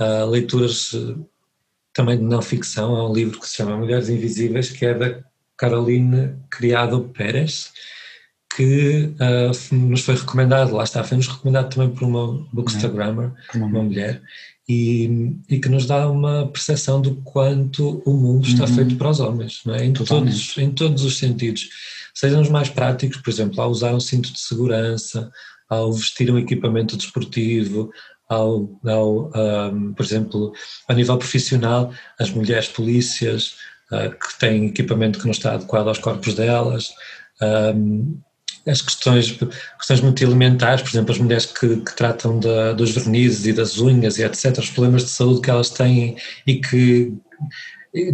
uh, leituras também de não ficção, há um livro que se chama Mulheres Invisíveis, que é da Caroline Criado Pérez, que uh, nos foi recomendado, lá está, foi-nos recomendado também por uma bookstagrammer, uhum. uma mulher, e, e, que nos dá uma percepção do quanto o mundo está uhum. feito para os homens, não é? em, todos, em todos os sentidos. Sejam os mais práticos, por exemplo, ao usar um cinto de segurança, ao vestir um equipamento desportivo, ao, ao um, por exemplo, a nível profissional, as mulheres polícias uh, que têm equipamento que não está adequado aos corpos delas, um, as questões, questões muito elementares, por exemplo, as mulheres que, que tratam da, dos vernizes e das unhas e etc., os problemas de saúde que elas têm e que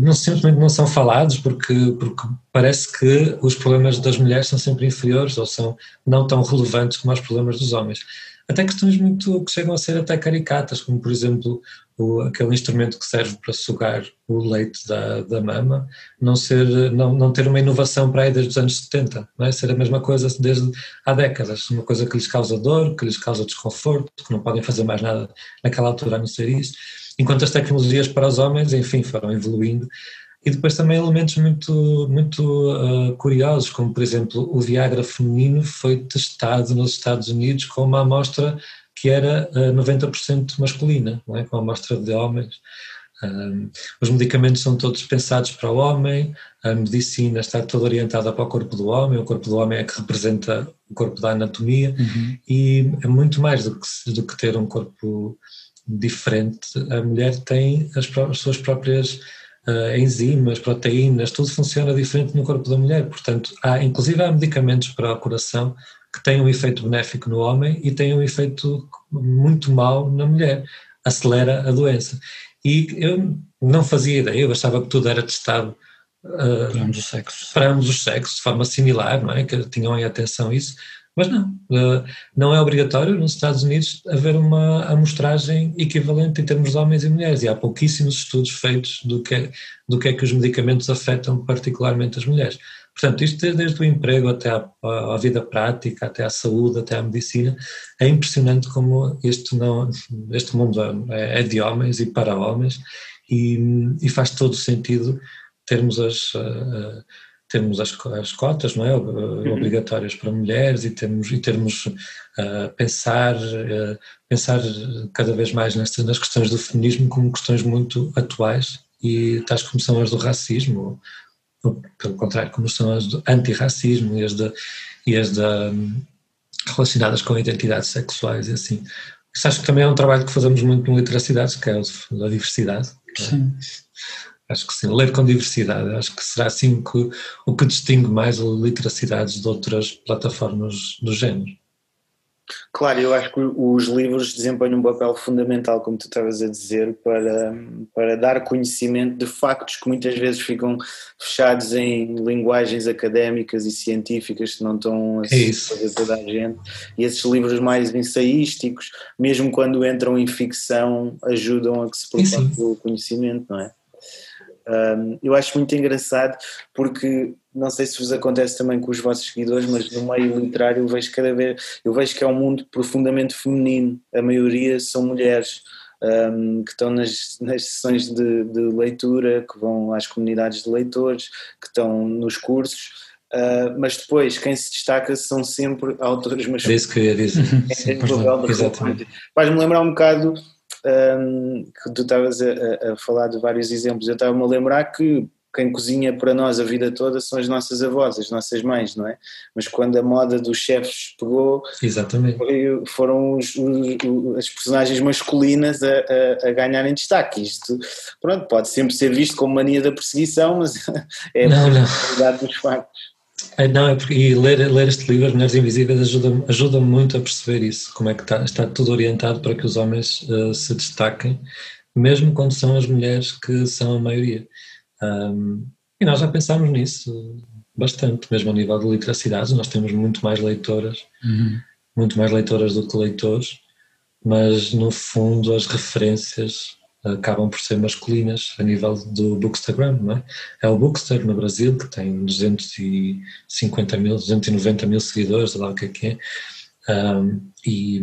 não, simplesmente não são falados porque, porque parece que os problemas das mulheres são sempre inferiores ou são não tão relevantes como os problemas dos homens. Até questões muito que chegam a ser até caricatas, como por exemplo o, aquele instrumento que serve para sugar o leite da, da mama, não, ser, não, não ter uma inovação para aí desde os anos 70, não é? ser a mesma coisa desde há décadas, uma coisa que lhes causa dor, que lhes causa desconforto, que não podem fazer mais nada naquela altura a não ser isso, enquanto as tecnologias para os homens, enfim, foram evoluindo e depois também elementos muito, muito uh, curiosos, como por exemplo o Viagra feminino foi testado nos Estados Unidos com uma amostra que era uh, 90% masculina, não é? com a amostra de homens. Um, os medicamentos são todos pensados para o homem, a medicina está toda orientada para o corpo do homem, o corpo do homem é que representa o corpo da anatomia uhum. e é muito mais do que, do que ter um corpo diferente. A mulher tem as, as suas próprias uh, enzimas, proteínas, tudo funciona diferente no corpo da mulher. Portanto, há, inclusive há medicamentos para o coração que têm um efeito benéfico no homem e têm um efeito muito mau na mulher. Acelera a doença. E eu não fazia ideia, eu achava que tudo era testado uh, para ambos os sexos. Para ambos os sexos, de forma similar, não é? Que tinham em atenção isso. Mas não, eh, não é obrigatório nos Estados Unidos haver uma amostragem equivalente em termos de homens e mulheres e há pouquíssimos estudos feitos do que, é, do que é que os medicamentos afetam particularmente as mulheres. Portanto, isto desde o emprego até à, à, vida prática, até à saúde, até à medicina, é impressionante como este, não, este mundo é, é de homens e para homens e, e faz todo sentido termos as, termos as, as cotas não é? Uhum. obrigatórias para mulheres e termos, e termos uh, pensar, uh, pensar cada vez mais nestas, nas questões do feminismo como questões muito atuais e tais como são as do racismo pelo contrário, como são as do antirracismo e as, de, e as um, relacionadas com identidades sexuais e assim. Isso acho que também é um trabalho que fazemos muito no Literacidades, que é o da diversidade. Sim. Acho que sim, ler com diversidade, acho que será assim que, o que distingue mais a literacidades de outras plataformas do género. Claro, eu acho que os livros desempenham um papel fundamental, como tu estavas a dizer, para, para dar conhecimento de factos que muitas vezes ficam fechados em linguagens académicas e científicas que não estão a é fazer toda a gente. E esses livros mais ensaísticos, mesmo quando entram em ficção, ajudam a que se propague o conhecimento, não é? Um, eu acho muito engraçado porque não sei se vos acontece também com os vossos seguidores, mas no meio literário eu vejo cada vez, eu vejo que é um mundo profundamente feminino, a maioria são mulheres um, que estão nas, nas sessões de, de, leitura, que vão às comunidades de leitores, que estão nos cursos. Uh, mas depois quem se destaca são sempre autores masculinos. É isso que eu ia dizer. É, Faz-me lembrar um bocado um, que tu estavas a, a, falar de vários exemplos, eu estava-me a lembrar que quem cozinha para nós a vida toda são as nossas avós, as nossas mães, não é? Mas quando a moda dos chefes pegou, Exatamente. foram os, os, as personagens masculinas a, a, a, ganharem destaque. Isto, pronto, pode sempre ser visto como mania da perseguição, mas é não, a realidade dos factos. É, não, é e ler, ler este livro, As Mulheres Invisíveis, ajuda-me ajuda muito a perceber isso, como é que está, está tudo orientado para que os homens uh, se destaquem, mesmo quando são as mulheres que são a maioria. Um, e nós já pensámos nisso bastante, mesmo a nível de literacidade, nós temos muito mais leitoras, uhum. muito mais leitoras do que leitores, mas no fundo as referências acabam por ser masculinas a nível do Bookstagram, não é? É o Bookster no Brasil que tem 250 mil, 290 mil seguidores, lá o que é que é, um, e,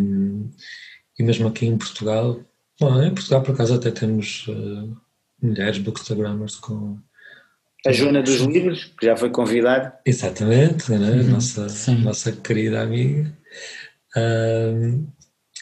e mesmo aqui em Portugal, bom, em Portugal por acaso até temos uh, mulheres bookstagrammers com a Joana dos Livros, que já foi convidada. Exatamente, né? nossa, nossa querida amiga. Um,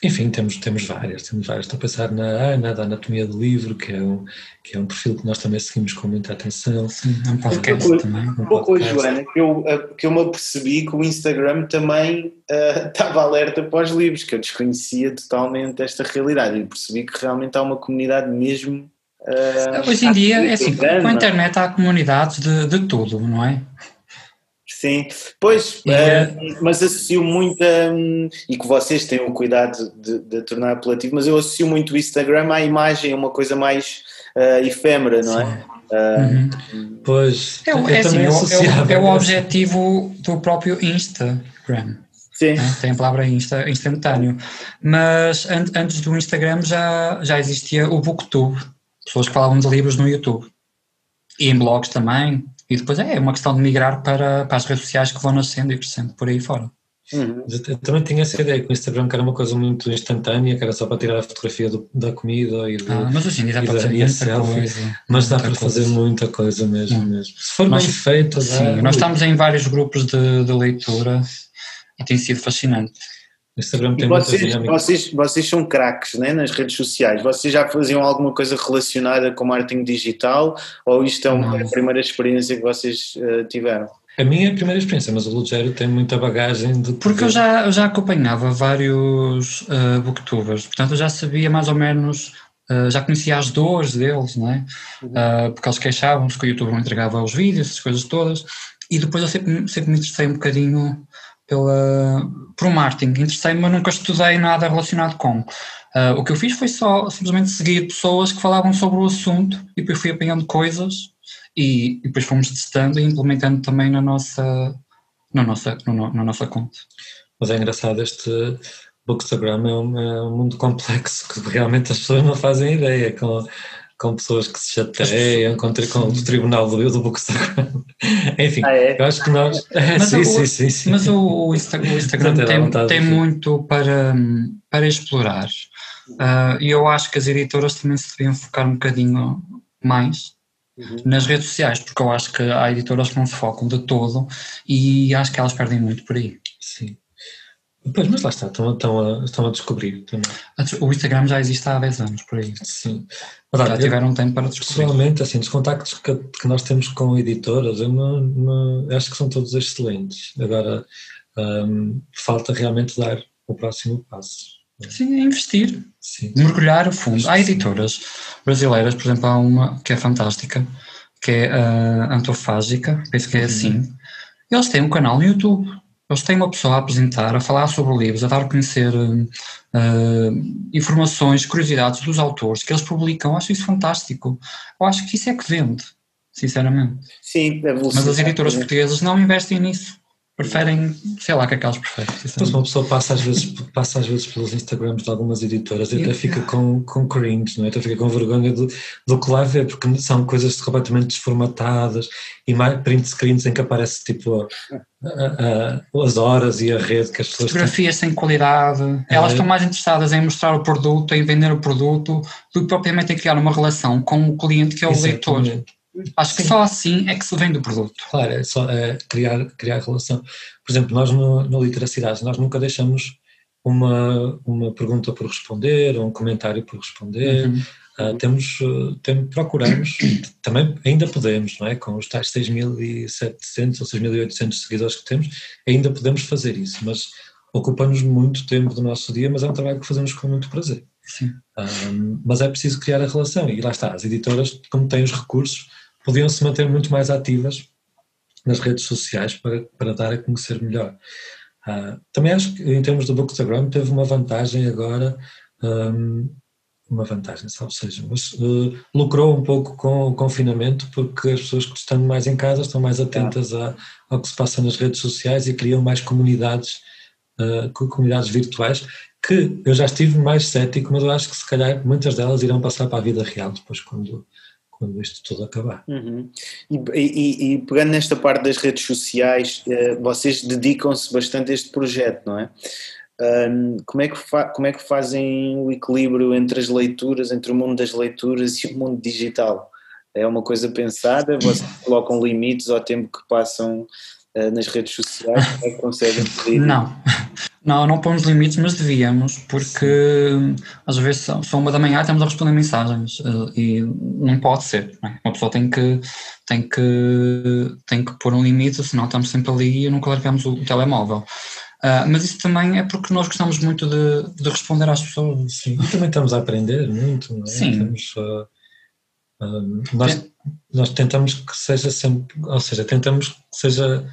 enfim, temos, temos várias, temos várias. Estou a pensar na Ana, da Anatomia do Livro, que é, um, que é um perfil que nós também seguimos com muita atenção. Sim, é um podcast um também. Um pouco a Joana, que eu, que eu me apercebi que o Instagram também uh, estava alerta para os livros, que eu desconhecia totalmente esta realidade e percebi que realmente há uma comunidade mesmo. Uh, Hoje em dia, é assim, com a internet há comunidades de, de tudo, não é? Sim, pois, uh, mas associo muito a, e que vocês têm o cuidado de, de, tornar apelativo, mas eu associo muito o Instagram à imagem, a uma coisa mais uh, efêmera, não é? Uhum. Pois, é, é, assim, é, é, o objetivo do próprio Instagram. Sim. Né? Tem a palavra insta, instantâneo. Mas an antes do Instagram já, já existia o Booktube, pessoas que falavam de livros no YouTube. E em blogs também, e depois é uma questão de migrar para, para as redes sociais que vão nascendo e crescendo por aí fora. Uhum. Eu também tinha essa ideia que o Instagram que era uma coisa muito instantânea, que era só para tirar a fotografia do, da comida e do, ah, mas hoje em dia dá para fazer muita coisa. Mas dá para fazer muita coisa mesmo, mesmo. Se for nós, bem feito, sim, nós estamos em vários grupos de, de leitura e tem sido fascinante. Instagram tem vocês, vocês, vocês são craques né, nas redes sociais. Vocês já faziam alguma coisa relacionada com marketing digital ou isto é uma, a primeira experiência que vocês uh, tiveram? A minha primeira experiência, mas o Lugero tem muita bagagem de. Porque eu já, eu já acompanhava vários uh, booktubers, portanto eu já sabia mais ou menos, uh, já conhecia as dores deles, não é? Uh, porque eles queixavam-se que o YouTube não entregava os vídeos, essas coisas todas, e depois eu sempre, sempre me interessei um bocadinho pela, por marketing. Interessei-me, mas nunca estudei nada relacionado com. Uh, o que eu fiz foi só simplesmente seguir pessoas que falavam sobre o assunto e depois fui apanhando coisas e, e depois fomos testando e implementando também na nossa, na nossa, no, na nossa conta. Mas é engraçado, este Bookstagram é um, é um mundo complexo que realmente as pessoas não fazem ideia com, com pessoas que se chateiam, com, com o tribunal do, do Bookstagram. Enfim, ah, é? eu acho que nós. mas sim, o, sim, sim, sim, Mas o, o Instagram, o Instagram tem, tem muito para, para explorar. Uh, e eu acho que as editoras também se deviam focar um bocadinho mais uhum. nas redes sociais, porque eu acho que há editoras que não se focam de todo e acho que elas perdem muito por aí. Sim. Pois, mas lá está, estão, estão, a, estão a descobrir também. O Instagram já existe há 10 anos, por aí. Sim. Mas, já tiveram um tempo para descobrir. Pessoalmente, assim, os contactos que, que nós temos com editoras, eu não, não, acho que são todos excelentes. Agora, um, falta realmente dar o próximo passo. Sim, é investir, Sim. mergulhar a fundo. Há editoras brasileiras, por exemplo, há uma que é fantástica, que é a Antofágica, penso que é uhum. assim. Eles têm um canal no YouTube eles têm uma pessoa a apresentar, a falar sobre livros, a dar a conhecer uh, informações, curiosidades dos autores que eles publicam. Eu acho isso fantástico. Eu acho que isso é que vende, sinceramente. Sim, é Mas as editoras portuguesas não investem nisso preferem, sei lá, que aquelas preferem. Mas uma pessoa passa às vezes, passa às vezes pelos Instagrams de algumas editoras e até fica com, com cringe, não é? até fica com vergonha do, do que lá vê, porque são coisas completamente desformatadas e mais print screens em que aparece tipo a, a, as horas e a rede que as pessoas Fotografias têm. sem qualidade, elas é. estão mais interessadas em mostrar o produto, em vender o produto, do que propriamente em criar uma relação com o cliente que é o Exatamente. leitor. Acho que só assim é que se vende o produto. Claro, é só é criar, criar relação. Por exemplo, nós no, no Literacidade, nós nunca deixamos uma, uma pergunta por responder, ou um comentário por responder. Uhum. Uh, temos, tem, procuramos, também ainda podemos, não é? Com os tais 6.700 ou 6.800 seguidores que temos, ainda podemos fazer isso, mas ocupa-nos muito tempo do nosso dia, mas é um trabalho que fazemos com muito prazer. Sim. Um, mas é preciso criar a relação, e lá está, as editoras, como têm os recursos, podiam se manter muito mais ativas nas redes sociais para, para dar a conhecer melhor. Uh, também acho que em termos do Bookstagram teve uma vantagem agora, um, uma vantagem, ou seja, mas, uh, lucrou um pouco com o confinamento porque as pessoas que estão mais em casa estão mais atentas a, ao que se passa nas redes sociais e criam mais comunidades, uh, comunidades virtuais que eu já estive mais cético, mas eu acho que se calhar muitas delas irão passar para a vida real depois quando, quando isto tudo acabar. Uhum. E, e, e, pegando nesta parte das redes sociais, eh, vocês dedicam-se bastante a este projeto, não é? Um, como, é que como é que fazem o equilíbrio entre as leituras, entre o mundo das leituras e o mundo digital? É uma coisa pensada? Vocês colocam limites ao tempo que passam uh, nas redes sociais? Como é que conseguem Não, não, não pomos limites, mas devíamos, porque às vezes são, são uma da manhã estamos a responder mensagens uh, e não pode ser. Não é? Uma pessoa tem que, tem, que, tem que pôr um limite, senão estamos sempre ali e nunca largamos o, o telemóvel. Uh, mas isso também é porque nós gostamos muito de, de responder às pessoas. Sim, e também estamos a aprender muito, não é? Sim. Estamos, uh, nós, nós tentamos que seja sempre, ou seja, tentamos que seja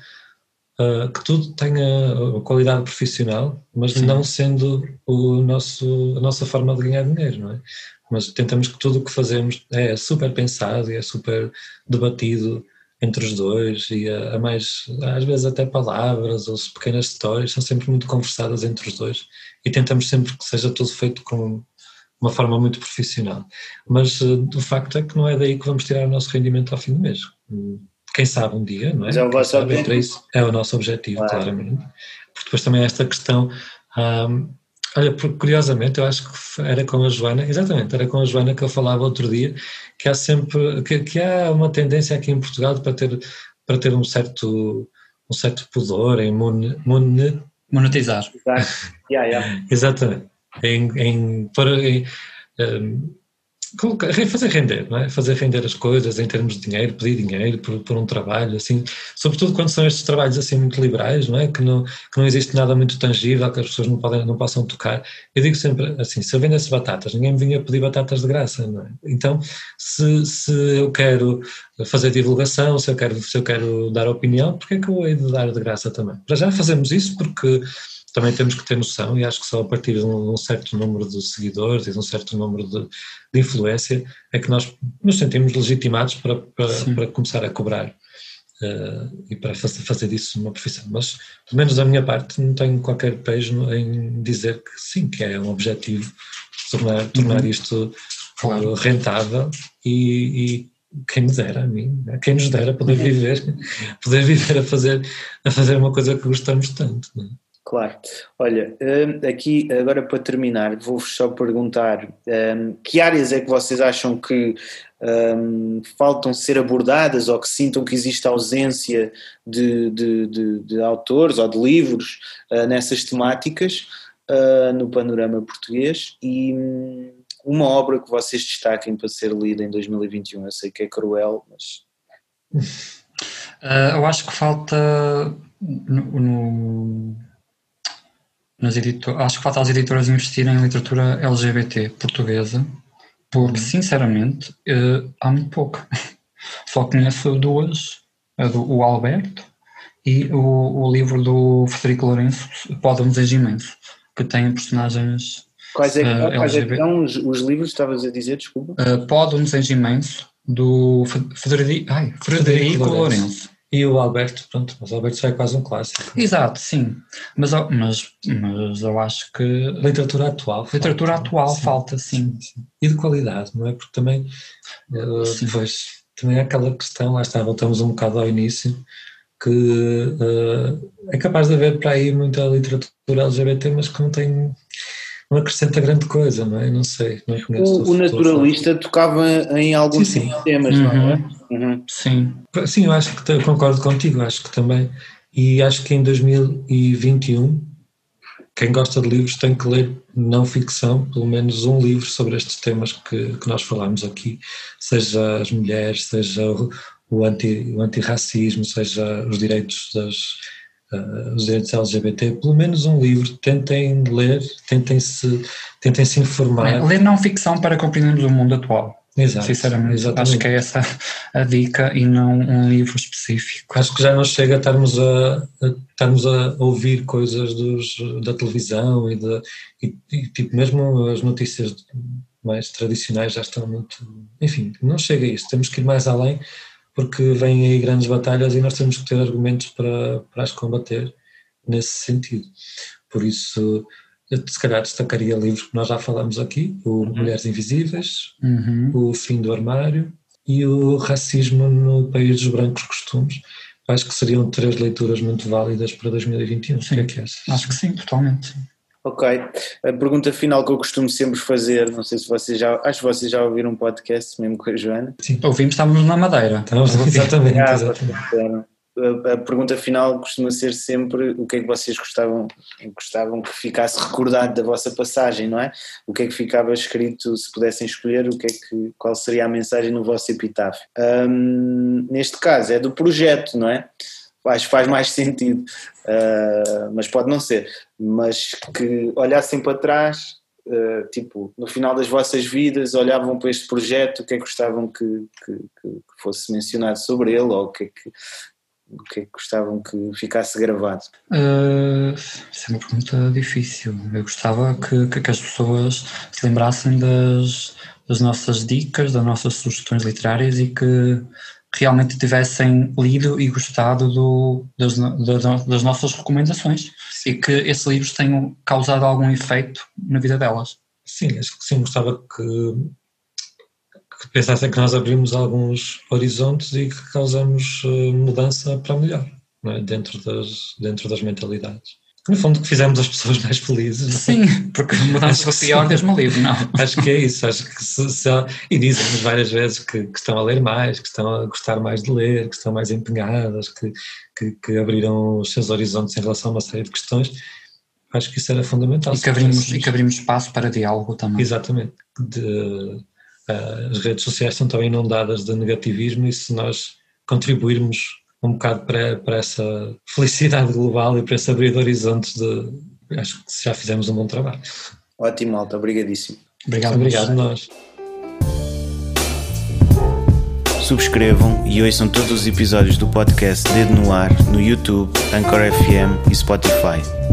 uh, que tudo tenha qualidade profissional, mas Sim. não sendo o nosso, a nossa forma de ganhar dinheiro, não é? Mas tentamos que tudo o que fazemos é super pensado e é super debatido entre os dois e a, a mais, às vezes até palavras ou pequenas histórias são sempre muito conversadas entre os dois e tentamos sempre que seja tudo feito com uma forma muito profissional. Mas uh, o facto é que não é daí que vamos tirar o nosso rendimento ao fim do mês quem sabe um dia, não é? é o vosso objetivo. É o nosso objetivo, claro. claramente. Porque depois também esta questão. Um, olha, curiosamente, eu acho que era com a Joana, exatamente, era com a Joana que eu falava outro dia, que há sempre, que, que há uma tendência aqui em Portugal para ter, para ter um certo, um certo pudor em mon, mon, monetizar. yeah, yeah. exatamente. Em, em, para, em, um, fazer render, não é? Fazer render as coisas em termos de dinheiro, pedir dinheiro por, por, um trabalho, assim, sobretudo quando são estes trabalhos assim muito liberais, não é? Que não, que não existe nada muito tangível, que as pessoas não, podem, não possam tocar. Eu digo sempre assim, se eu vendesse batatas, ninguém me vinha pedir batatas de graça, não é? Então, se, se eu quero fazer divulgação, se eu quero, se eu quero dar opinião, porque é que eu hei de dar de graça também? Para já fazemos isso porque também temos que ter noção, e acho que só a partir de um, certo número de seguidores e de um certo número de, de influência é que nós nos sentimos legitimados para, para, para começar a cobrar uh, e para fazer, fazer disso uma profissão. Mas, pelo menos da minha parte, não tenho qualquer pejo em dizer que sim, que é um objetivo tornar, tornar uhum. isto Claro. rentável e, e quem me dera a mim, né? quem nos dera poder viver, poder viver a fazer, a fazer uma coisa que gostamos tanto. Né? Claro. Olha, hum, aqui agora para terminar, vou-vos só perguntar hum, que áreas é que vocês acham que hum, faltam ser abordadas ou que sintam que existe ausência de, de, de, de autores ou de livros uh, nessas temáticas uh, no panorama português e hum, uma obra que vocês destaquem para ser lida em 2021. Eu sei que é cruel, mas. Uh, eu acho que falta no, no nas editor, acho que falta as editoras investirem em literatura LGBT portuguesa, porque sinceramente uh, há muito pouco. Só conheço duas, a do o Alberto e o, o livro do Federico Lourenço, Pode um Desejo Imenso, que tem personagens Quais é, que, uh, quais é que são os, os livros que estavas a dizer, desculpa? Uh, Pode um Desejo Imenso, do Federico, ai, Frederico Frederico Lourenço. Lourenço. E o Alberto, pronto, mas o Alberto já é quase um clássico. Exato, sim. Mas, eu- mas, mas eu acho que Literatura atual. literatura falta. atual Sim, falta, sim. sim. E de qualidade, não é? Porque também, Sim. depois, também há aquela questão, lá está, voltamos um bocado ao início, que eh, é capaz de haver para aí muita literatura LGBT, mas que não tem, não acrescenta grande coisa, não é? Não sei, não conheço. O, o naturalista tocava em alguns Sim, sim. temas, não é? Uhum. Sim. Sim, eu acho que eu concordo contigo, acho que também. E acho que em 2021, quem gosta de livros tem que ler não ficção, pelo menos um livro sobre estes temas que, que nós falamos aqui, seja as mulheres, seja o, o, anti, o antirracismo, seja os direitos das. eh, os direitos LGBT, pelo menos um livro, tentem ler, tentem se, tentem se informar. É, ler não ficção para compreendermos o mundo atual. Exato, Sinceramente, exatamente. acho que é essa a dica e não um livro específico. Acho que já não chega a estarmos a, a, estarmos a ouvir coisas dos, da televisão e, de, e, e, tipo, mesmo as notícias mais tradicionais já estão muito. Enfim, não chega a isso. Temos que ir mais além porque vêm aí grandes batalhas e nós temos que ter argumentos para, para as combater nesse sentido. Por isso, eu se calhar destacaria livros que nós já falamos aqui: o Mulheres Invisíveis, Uhum. o Fim do Armário e o Racismo no País dos Brancos Costumes. Acho que seriam três leituras muito válidas para 2021. O que é que achas? Acho que sim, totalmente. Ok. A pergunta final que eu costumo sempre fazer, não sei se vocês já. Acho que vocês já ouviram um podcast mesmo com a Joana. Ouvimos, estávamos na Madeira. Estamos, exatamente, Ah, exatamente. A, pergunta final costuma ser sempre o que é que vocês gostavam, gostavam que ficasse recordado da vossa passagem, não é? O que é que ficava escrito, se pudessem escolher, o que é que, qual seria a mensagem no vosso epitáfio? Neste caso é do projeto, não é? Acho que faz mais sentido, Ah, mas pode não ser. Mas que olhassem para trás, ah, tipo, no final das vossas vidas, olhavam para este projeto, o que é que gostavam que, que, que fosse mencionado sobre ele, ou o que é que, o que, é que gostavam que ficasse gravado? Uh, isso é uma pergunta difícil. Eu gostava que, que, que as pessoas se lembrassem das, das nossas dicas, das nossas sugestões literárias e que realmente tivessem lido e gostado do, das, das, das nossas recomendações e que esses livros tenham causado algum efeito na vida delas. Sim, acho que sim, gostava que, que pensassem que nós abrimos alguns horizontes e que causamos uh, mudança para melhor é? dentro, das, dentro das mentalidades. No fundo, que fizemos as pessoas mais felizes. é? Sim, porque mudança para pior mesmo livro, não. Acho que é isso, acho que se, se há- e dizem-nos várias vezes que, que estão a ler mais, que estão a gostar mais de ler, que estão mais empenhadas, que, que, que abriram os seus horizontes em relação a uma série de questões. Acho que isso era fundamental. E que abrimos, e que abrimos espaço para diálogo também. Exatamente. De, as redes sociais estão também inundadas de negativismo e se nós contribuirmos um bocado para, para essa felicidade global e para esse abrir de horizontes, de, acho que já fizemos um bom trabalho. Ótimo, Malta, obrigadíssimo. Obrigado, Obrigado nós. Subscrevam e ouçam todos os episódios do podcast Dedo no Ar no YouTube, Anchor FM e Spotify.